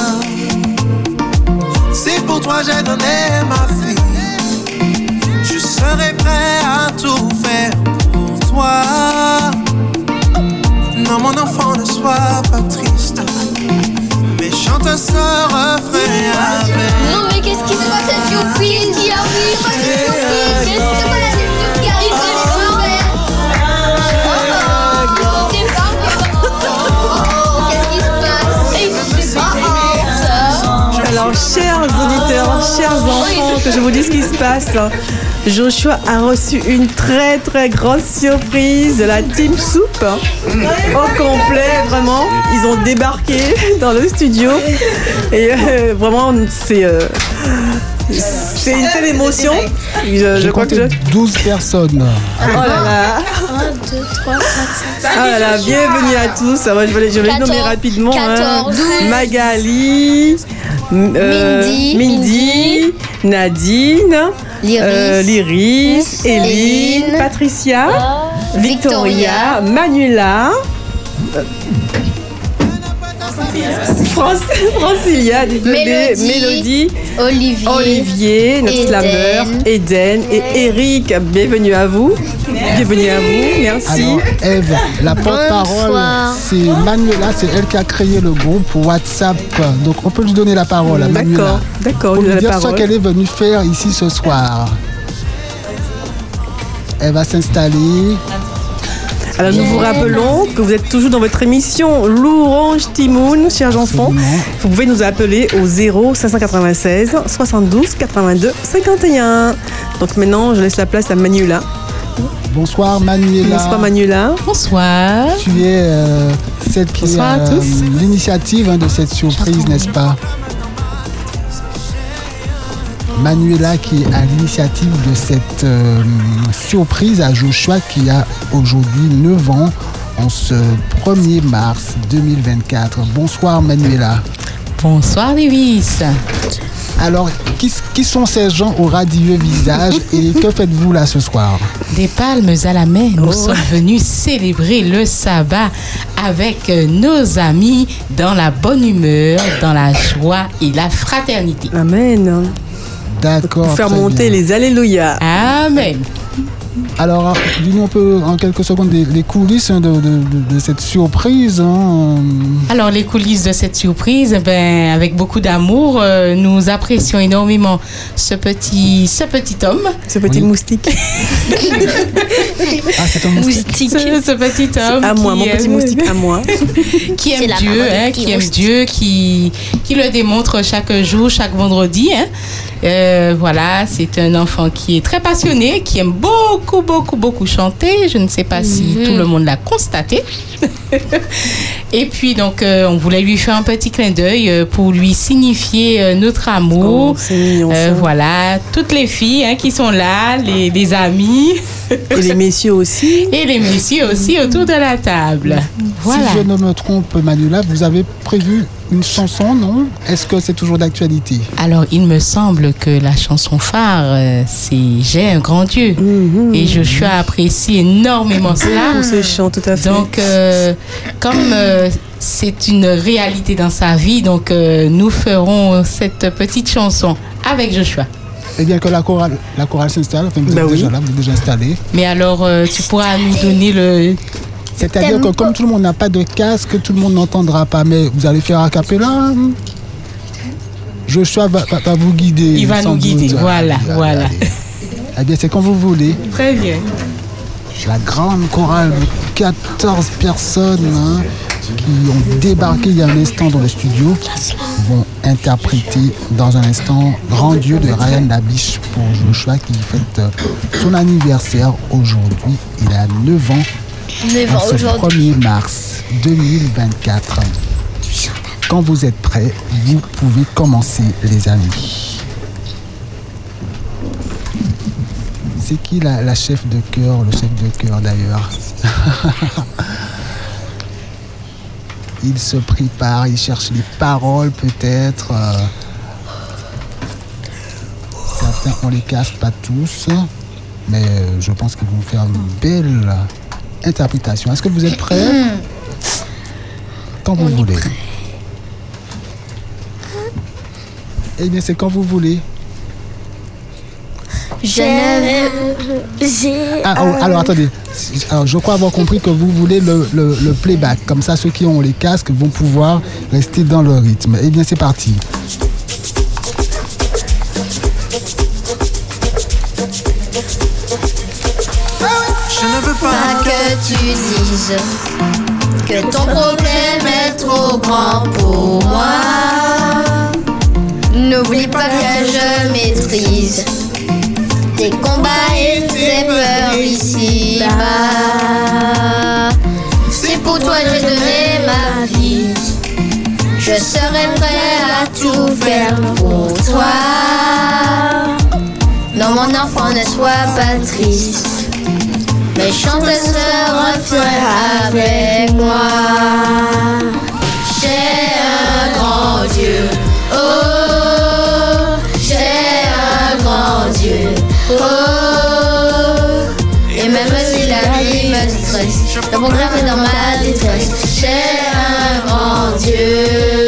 Si pour toi j'ai donné ma vie, je serai prêt à tout faire pour toi. Non, mon enfant, ne sois pas triste. Mais chante ce refrain avec. Non, mais qu'est-ce qui se passe à Youpi Qu'est-ce qui arrive à Youpi Qu'est-ce qui arrive Oh, qui se passe? Hey, c'est pas ça. Alors, chers auditeurs, chers enfants, que je vous dise ce qui se passe. Joshua a reçu une très très grosse surprise de la Team Soup au complet, vraiment. Ils ont débarqué dans le studio et euh, vraiment c'est euh, c'est une telle émotion. Je, je crois que je... 12 personnes. Oh là là 1, 2, 3, 4, 5, Ah là là, bienvenue à tous. Ah, moi, je vais, les- je vais les nommer 14, rapidement. hein. 14, 12. Magali, euh, Mindy, Mindy, Nadine, Lyris, euh, Lyris, Eline, Eline, Patricia, Victoria, Victoria, Manuela. euh, France, Francilia, Mélodie, Mélodie, Olivier, Olivier, notre Eden. slammer, Eden et Eric. Bienvenue à vous. Bienvenue à vous. Merci. Alors, Eve, la porte-parole, c'est Manuela, c'est elle qui a créé le groupe WhatsApp. Donc, on peut lui donner la parole à Manuela. D'accord, d'accord, Pour lui la dire ce qu'elle est venue faire ici ce soir. Elle va s'installer. Alors nous vous rappelons que vous êtes toujours dans votre émission L'Orange Timoun, chers enfants. Vous pouvez nous appeler au 0 596 72 82 51. Donc maintenant, je laisse la place à Manuela. Bonsoir Manuela. Bonsoir Manuela. Bonsoir. Tu es euh, celle qui Bonsoir à euh, tous. l'initiative hein, de cette surprise, n'est-ce pas? Manuela qui est à l'initiative de cette euh, surprise à Joshua qui a aujourd'hui 9 ans en ce 1er mars 2024. Bonsoir Manuela. Bonsoir Davis. Alors, qui, qui sont ces gens au radieux visage et que faites-vous là ce soir? Des palmes à la main, nous sommes venus célébrer le sabbat avec euh, nos amis dans la bonne humeur, dans la joie et la fraternité. Amen. D'accord. Pour faire monter bien. les Alléluia. Amen. Alors, dis-nous un peu en quelques secondes les, les coulisses hein, de, de- de- de cette surprise. hein. Alors, les coulisses de cette surprise, ben, avec beaucoup d'amour, euh, nous apprécions énormément ce petit, ce petit homme. Ce petit moustique. Ah, c'est un moustique. Ce, ce petit homme. À moi, qui mon petit aime- moustique à moi. qui aime Dieu, hein, qui aime moustique. Dieu, qui, qui le démontre chaque jour, chaque vendredi. hein. Euh, voilà, c'est un enfant qui est très passionné, qui aime beaucoup, beaucoup, beaucoup chanter. Je ne sais pas si Mhm. tout le monde l'a constaté. Et puis, donc, euh, on voulait lui faire un petit clin d'œil euh, pour lui signifier euh, notre amour. Oh, mignon, Euh, voilà, toutes les filles hein, qui sont là, les, les amis. Et les messieurs aussi. Et les messieurs aussi autour de la table. Voilà. Si je ne me trompe, Manuela, vous avez prévu une chanson, non? Est-ce que c'est toujours d'actualité? Alors, il me semble que la chanson phare, euh, c'est J'ai un grand Dieu. Et Joshua apprécie énormément cela. Pour ce chant, tout à fait. Donc, euh, comme euh, c'est une réalité dans sa vie, donc euh, nous ferons cette petite chanson avec Joshua. Eh bien, que la chorale, la chorale s'installe, enfin, vous Bah êtes oui. déjà là, vous êtes déjà installé. Mais alors, euh, tu pourras nous donner le... C'est-à-dire que comme tout le monde n'a pas de casque, tout le monde n'entendra pas, mais vous allez faire a cappella. hein Joshua va, va- va vous guider. Il va nous guider, doute. voilà, Allez, voilà. allez. Eh bien, c'est quand vous voulez. Très bien. La grande chorale de 14 personnes hein, qui ont débarqué il y a un instant dans le studio vont interpréter dans un instant Grand Dieu de Ryan Labiche pour Joshua qui fête euh, son anniversaire aujourd'hui. Il a 9 ans. 9 en ans ce aujourd'hui. 1er mars 2024. Quand vous êtes prêts, vous pouvez commencer les amis. C'est qui la, la chef de chœur, le chef de chœur d'ailleurs? Il se prépare, il cherche les paroles peut-être. euh. Certains on les cache pas tous, mais je pense qu'ils vont faire une belle interprétation. Est-ce que vous êtes prêts? Quand vous voulez. Eh bien, c'est quand vous voulez. Je ne j'ai Ah, oh, alors attendez. Alors, je crois avoir compris que vous voulez le, le- le playback. Comme ça, ceux qui ont les casques vont pouvoir rester dans le rythme. Eh bien, c'est parti. Je ne veux pas pas que tu dises que ton problème est trop grand pour moi. N'oublie pas que je maîtrise tes combats et tes peurs ici bas. Si pour toi j'ai donné ma vie, je serai prêt à tout faire pour toi. Non, mon enfant, ne sois pas triste. Mais chante ce refrain avec moi. J'ai un grand Dieu. Oh, Oh, et même si la vie me stresse, je progresse dans ma détresse. J'ai un grand Dieu.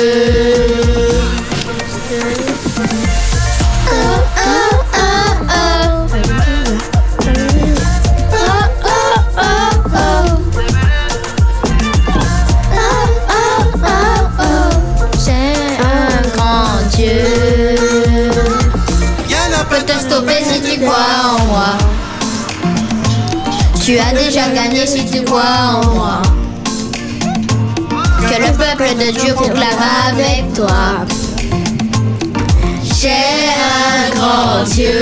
Tu as déjà gagné si tu crois en moi. Que le peuple de Dieu proclame avec toi. J'ai un grand Dieu.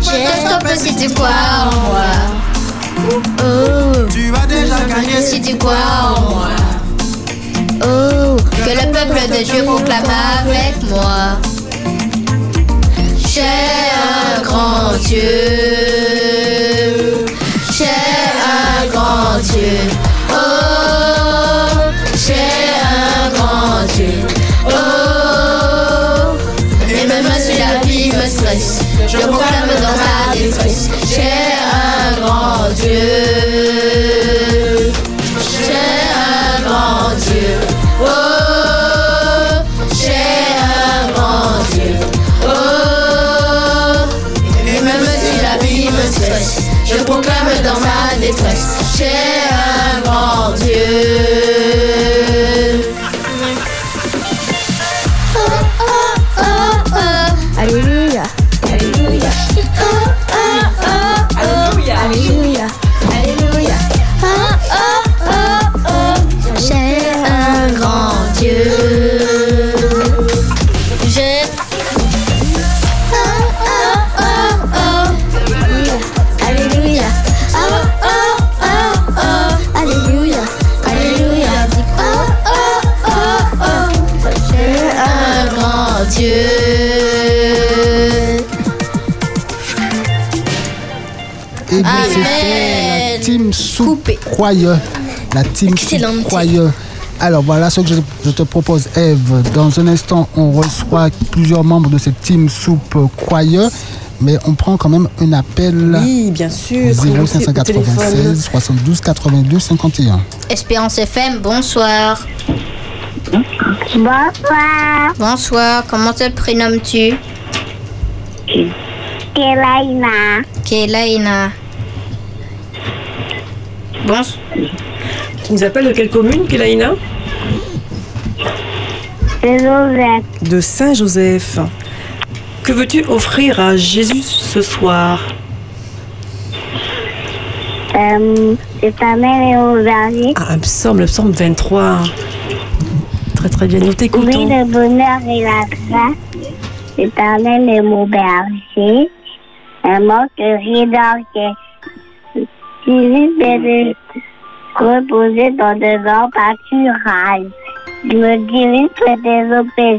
J'ai stoppé si tu crois en moi. Oh, Tu as déjà gagné si tu crois en moi. Oh, que le peuple de Dieu proclame avec moi. J'ai un grand Dieu. Un Croyeux. La team Croyeux. Alors voilà ce que je, je te propose, Eve. Dans un instant, on reçoit plusieurs membres de cette team Soupe Croyeux. Mais on prend quand même un appel Oui, bien sûr. au prenez au téléphone. 0596 72 82 51. Espérance FM, bonsoir. Bonsoir, Bonsoir, comment te prénommes-tu? Kélaïna. Kélaïna. Bon, Tu nous appelles de quelle commune, Kélaïna C'est Joseph. De Saint-Joseph. Que veux-tu offrir à Jésus ce soir Euh, c'est ta mère et au berger. Ah, un psaume, le psaume 23. Très très bien, nous Oui, t'écoutons. le bonheur et la grâce. L'éternel est mon berger. Un manquerie d'orgueil. Jésus de reposer dans de grands pâturages. Je me dirige près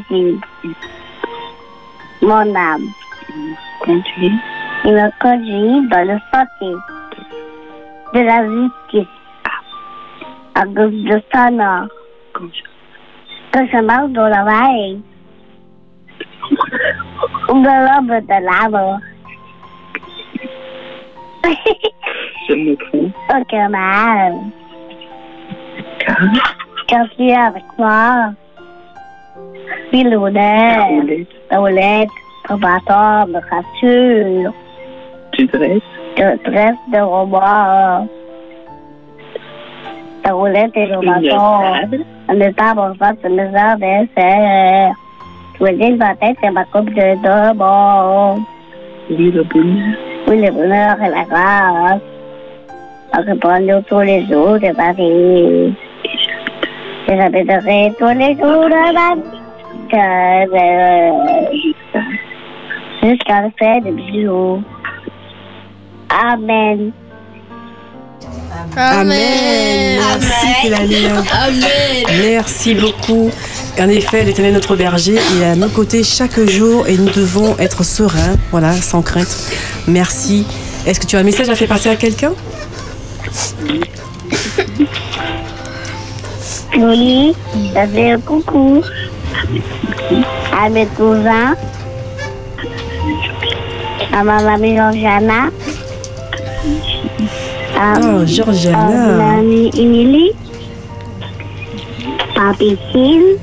des. Mon âme. Il me conduit dans le sentier de la justice. À cause de son nom. Que je marche dans la vallée. De l'ombre de la mort. Je me trompe. Aucun mal. Quand tu es avec moi, puis l'odeur, la roulette, le bâton, me rassure. Tu dresses. Je dresse de robots. La roulette et le bâton. On est pas bon face de mes heures d'essai. Je veux dire, ma tête, c'est ma coupe de deux bon. Oui, le bonheur. Oui, le bonheur et la grâce. Répond tous les jours de vie. Je répéterai tous les jours de vie. Que, euh, Jusqu'à la fin de bisous. Amen. Amen. Merci, Kélaïna. Amen. Merci beaucoup. En effet, l'Éternel est notre berger, il est à nos côtés chaque jour et nous devons être sereins, voilà, sans crainte. Merci. Est-ce que tu as un message à faire passer à quelqu'un? Oui, ça fait un coucou à mes cousins, à ma mamie Georgiana, Oh, Georgiana. Émilie, à Piscine,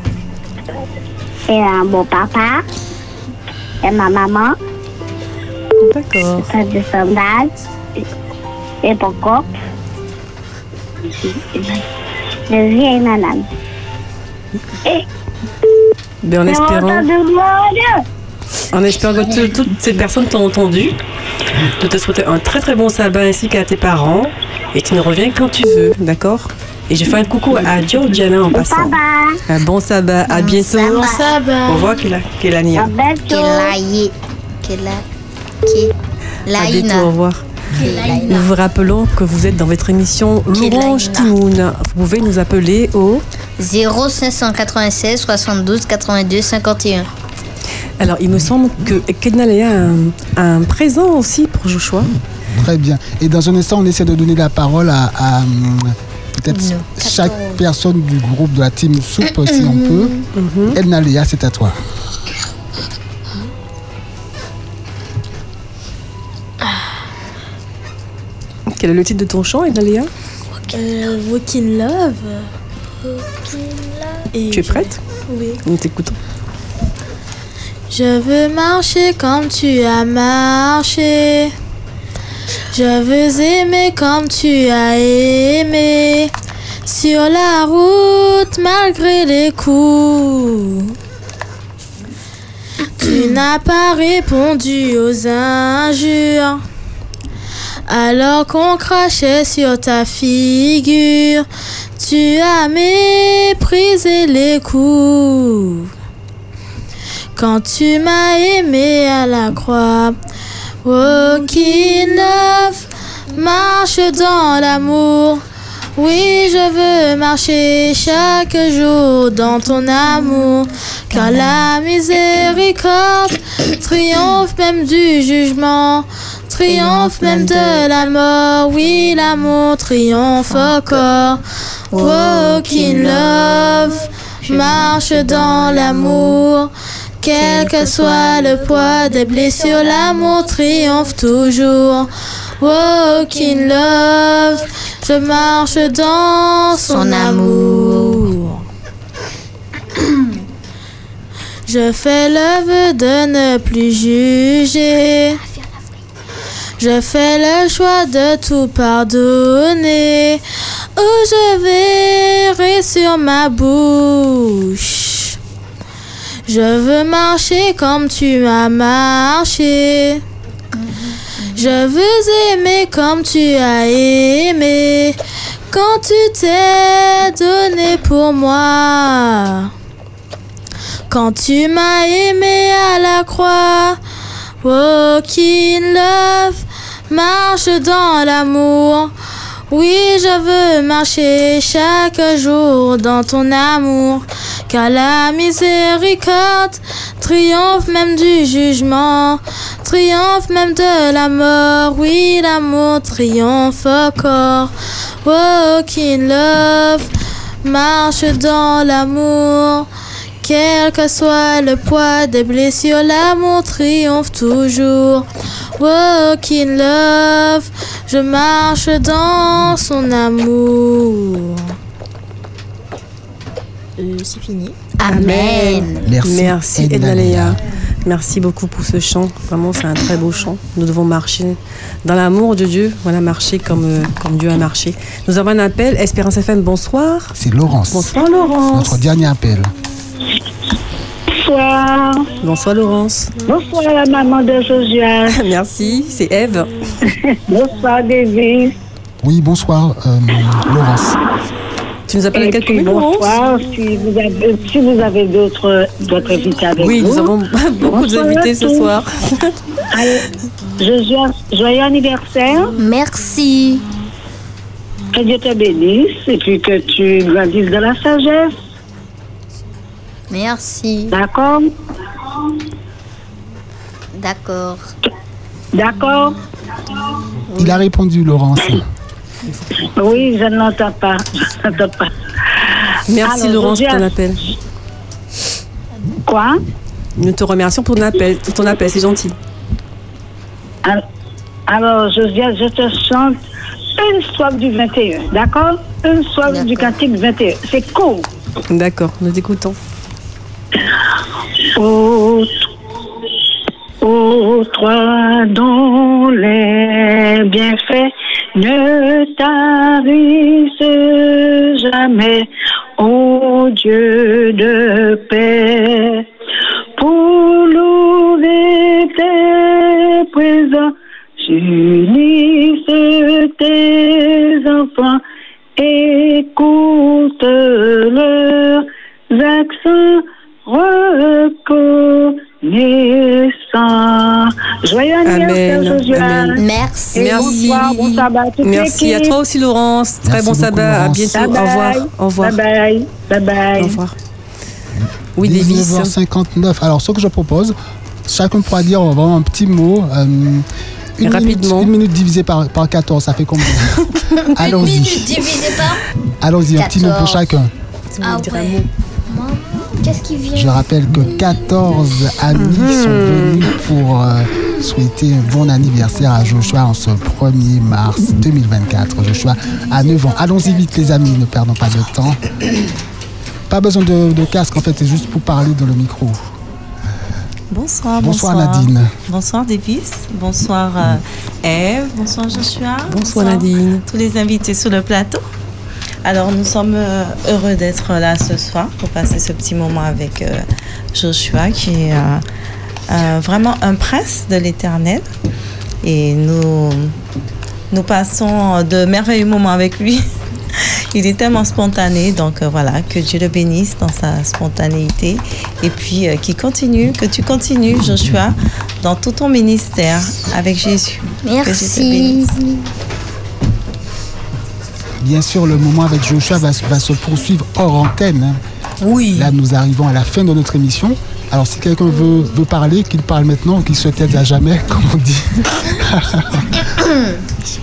et à mon papa, et ma maman, D'accord. des soldats, et mon coq, le vieille madame. Et Ben, en espérant. En espérant que tout- toutes ces personnes t'ont entendu, de te souhaiter un très très bon sabbat ainsi qu'à tes parents. Et tu nous reviens quand tu veux, d'accord? Et je fais un coucou à Georgiana en passant. Un bon sabbat, à bientôt. Bon sabbat. Au revoir, Kéla- Kélania. Kelaye. Kela. À bientôt, au revoir. Nous vous rappelons que vous êtes dans votre émission Louange Timoun. Vous pouvez nous appeler au 0596 72 82 51. Alors, il me semble que Kenalea a un, un présent aussi pour Joshua. Très bien. Et dans un instant, on essaie de donner la parole à, à, hum, peut-être chaque personne du groupe de la team Soup, si on peut. Edna Léa, c'est à toi. Quel est le titre de ton chant, Kenalea Euh, Walk in Love. Et Tu es prête? Oui. Nous t'écoutons. Je veux marcher comme tu as marché. Je veux aimer comme tu as aimé. Sur la route, malgré les coups. Tu n'as pas répondu aux injures. Alors qu'on crachait sur ta figure, tu as méprisé les coups. Quand tu m'as aimé à la croix, in love, marche dans l'amour. Oui, je veux marcher chaque jour dans ton amour, car la miséricorde triomphe même du jugement, triomphe même de la mort. Oui, l'amour triomphe encore. Walk in love, marche dans l'amour. Quel que soit le poids des blessures, l'amour triomphe toujours. Walk in love, je marche dans son amour. Je fais le vœu de ne plus juger. Je fais le choix de tout pardonner. Où je verrai sur ma bouche. Je veux marcher comme tu as marché. Je veux aimer comme tu as aimé. Quand tu t'es donné pour moi. Quand tu m'as aimé à la croix. Walk in love, marche dans l'amour. Oui, je veux marcher chaque jour dans ton amour. Car la miséricorde triomphe même du jugement, triomphe même de la mort. Oui, l'amour triomphe encore. Walk in love, marche dans l'amour. Quel que soit le poids des blessures, l'amour triomphe toujours. Walk in love, je marche dans son amour. Euh, c'est fini. Amen. Merci, Merci. Merci beaucoup pour ce chant. Vraiment, c'est un très beau chant. Nous devons marcher dans l'amour de Dieu. Voilà, marcher comme, euh, comme Dieu a marché. Nous avons un appel. Espérance FM, bonsoir. C'est Laurence. Bonsoir Laurence. Notre dernier appel. Bonsoir. Bonsoir Laurence. Bonsoir la maman de Josia. Merci, c'est Eve. Bonsoir David. Oui, bonsoir, euh, Laurence. Tu nous appelles puis, minutes Laurence bonsoir. Si vous avez, si vous avez d'autres d'autres invités avec Oui, vous. nous avons beaucoup d'invités ce soir. Allez, Josia, joyeux anniversaire. Merci. Que Dieu te bénisse et puis que tu grandisses dans la sagesse. Merci. D'accord D'accord. D'accord Il a répondu, Laurence. Oui, je ne l'entends pas. Je n'entends pas. Merci Alors, Laurence pour ton appel. Quoi? Nous te remercions pour ton appel. Pour ton appel, c'est gentil. Al- Alors, Josiane, je te chante une soif du 21, d'accord? Une soif du cantique 21. C'est court. D'accord, nous t'écoutons. Ô, Oh, toi dont les bienfaits ne tarissent jamais, ô Dieu de paix, pour louer tes présents, unissent tes enfants, écoute leurs accents, reconnais Joyeux anniversaire. Amen. Merci. Et bonsoir, bon sabbat à toute Merci à toi aussi, Laurence. Très Merci bon beaucoup, sabbat. À Laurence. bientôt. Bye Au revoir. bye. Au revoir. Bye bye. Bye bye. Au revoir. Oui, Davis. 19h59. Alors, ce que je propose, chacun pourra dire vraiment un petit mot. euh, une, Rapidement. Minute, une minute divisée par, par 14, ça fait combien? Une Allons-y. minute divisé par. Allons-y, un petit mot pour 14. chacun. Ah ouais. Maman, qu'est-ce qui vient Je rappelle que 14 amis Mhm. sont venus pour euh, souhaiter un bon anniversaire à Joshua en ce 1er mars 2024. Joshua a 9 ans. Allons-y vite les amis, ne perdons pas de temps. Pas besoin de, de casque en fait, c'est juste pour parler dans le micro. Bonsoir, Bonsoir, bonsoir. Nadine. Bonsoir Davis. Bonsoir euh, Eve. Bonsoir Joshua. Bonsoir, Nadine. Tous les invités sur le plateau. Alors nous sommes euh, heureux d'être là ce soir pour passer ce petit moment avec euh, Joshua qui est euh, vraiment un prince de l'éternel. Et nous, nous passons de merveilleux moments avec lui. Il est tellement spontané, donc euh, voilà, que Dieu le bénisse dans sa spontanéité et puis euh, qu'il continue, que tu continues, Joshua, dans tout ton ministère avec Jésus. Que Dieu te Merci. bénisse. Bien sûr, le moment avec Joshua va, se- va se poursuivre hors antenne. hein. Oui. Là, nous arrivons à la fin de notre émission. Alors, si quelqu'un veut, veut parler, qu'il parle maintenant, qu'il se taise à jamais, comme on dit.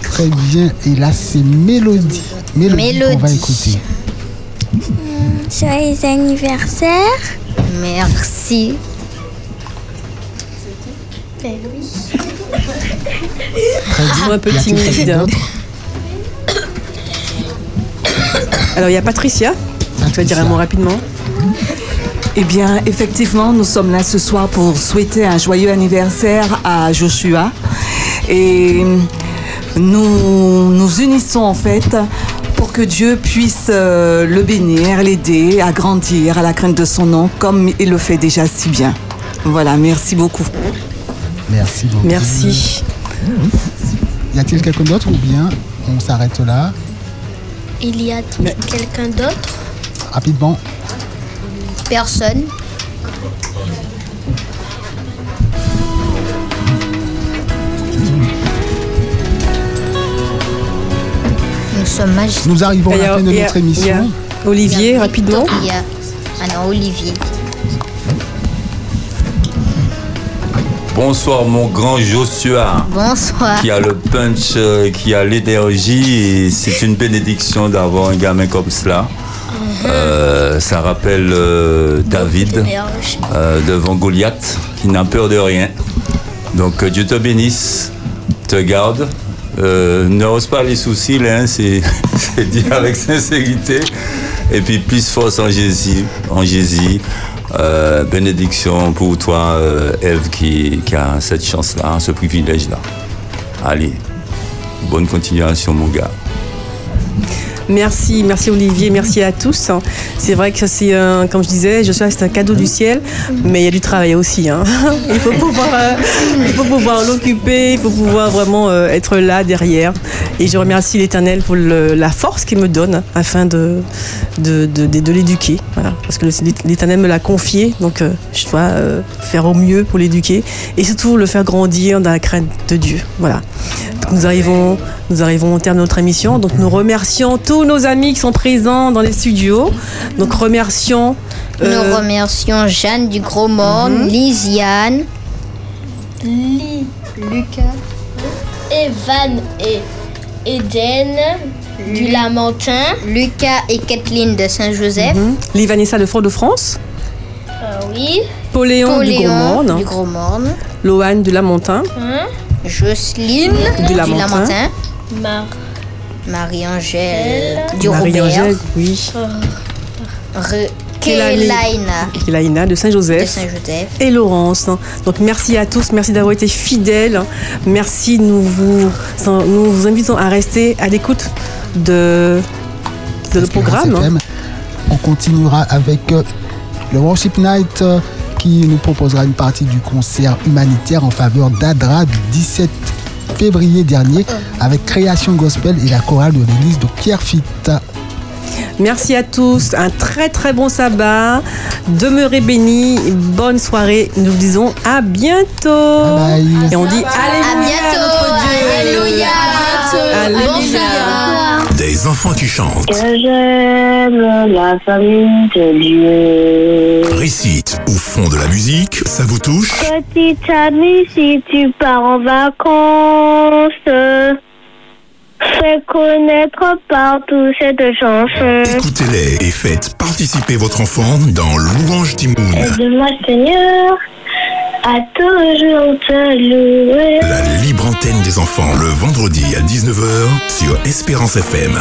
Très bien. Et là, c'est Mélodie. Mélodie, qu'on va Mélodie. écouter. Joyeux anniversaire. Merci. Ben oui. Très bien. Un peu Y a-t-il timide. quelqu'un d'autre Alors, il y a Patricia. Tu vas dire un mot rapidement. Eh bien, effectivement, nous sommes là ce soir pour souhaiter un joyeux anniversaire à Joshua. Et nous nous unissons en fait pour que Dieu puisse euh, le bénir, l'aider à grandir à la crainte de son nom, comme il le fait déjà si bien. Voilà, merci beaucoup. Merci beaucoup. Merci. Y a-t-il quelqu'un d'autre ou bien on s'arrête là? Il y a quelqu'un d'autre? Rapidement. Personne. Nous sommes magiques. Nous arrivons à la fin de notre émission. Olivier, rapidement. Il y a... Ah non, Olivier. Bonsoir mon grand Joshua. Bonsoir. Qui a le punch, euh, qui a l'énergie. C'est une bénédiction d'avoir un gamin comme cela. Euh, ça rappelle euh, David euh, devant Goliath qui n'a peur de rien. Donc Dieu te bénisse, te garde. Euh, N'ose pas les soucis, hein, c'est c'est dit avec sincérité. Et puis plus force en Jésus, en Jésus. Euh, bénédiction pour toi, euh, Ève, qui, qui a cette chance-là, ce privilège-là. Allez, bonne continuation, mon gars. Merci, merci Olivier, merci à tous. C'est vrai que c'est, un- comme je disais, je suis c'est un cadeau du ciel, mais il y a du travail aussi. hein. Il faut pouvoir, euh, il faut pouvoir l'occuper, il faut pouvoir vraiment euh, être là derrière. Et je remercie l'Éternel pour la force qu'il me donne afin de, l'éduquer. Parce que l'Éternel me l'a confié, donc euh, je dois faire au mieux pour l'éduquer et surtout le faire grandir dans la crainte de Dieu. Voilà. Nous arrivons, nous arrivons au terme de notre émission. Donc nous remercions tous nos amis qui sont présents dans les studios. Donc remercions. euh, Nous remercions Jeanne du Gros Morne, Mhm. Lisiane, Li, Lucas, Evan et Eden du Lamentin. Lucas et Kathleen de Saint-Joseph. Livanessa de Fort-de-France. Euh, oui. Pauléon, du Gros Morne. du Gros Morne, Loane du Lamantin. Hein? Jocelyne Du. Lamentin, Mar. Marie-Angèle du Marie-Angèle, Robert, oui. De Saint-Joseph. et Laurence. Donc merci à tous, merci d'avoir été fidèles. Merci, nous vous, nous vous invitons à rester à l'écoute de, de le programme. On continuera avec euh, le Worship Night euh, qui nous proposera une partie du concert humanitaire en faveur d'Adra du 17 février dernier avec Création Gospel et la chorale de l'église de Pierrefitte. Merci à tous. Un très très bon sabbat. Demeurez bénis. Bonne soirée. Nous vous disons à bientôt. Et on dit Alléluia. Alléluia. Alléluia. Des enfants qui chantent. Que j'aime la famille de Dieu. Récite au fond de la musique, ça vous touche? Petite amie, si tu pars en vacances, fais connaître partout cette chanson. Écoutez-les et faites participer votre enfant dans Louange Timoun. Aide-moi Seigneur à toujours te louer. La libre antenne des enfants le vendredi à 19h sur Espérance FM.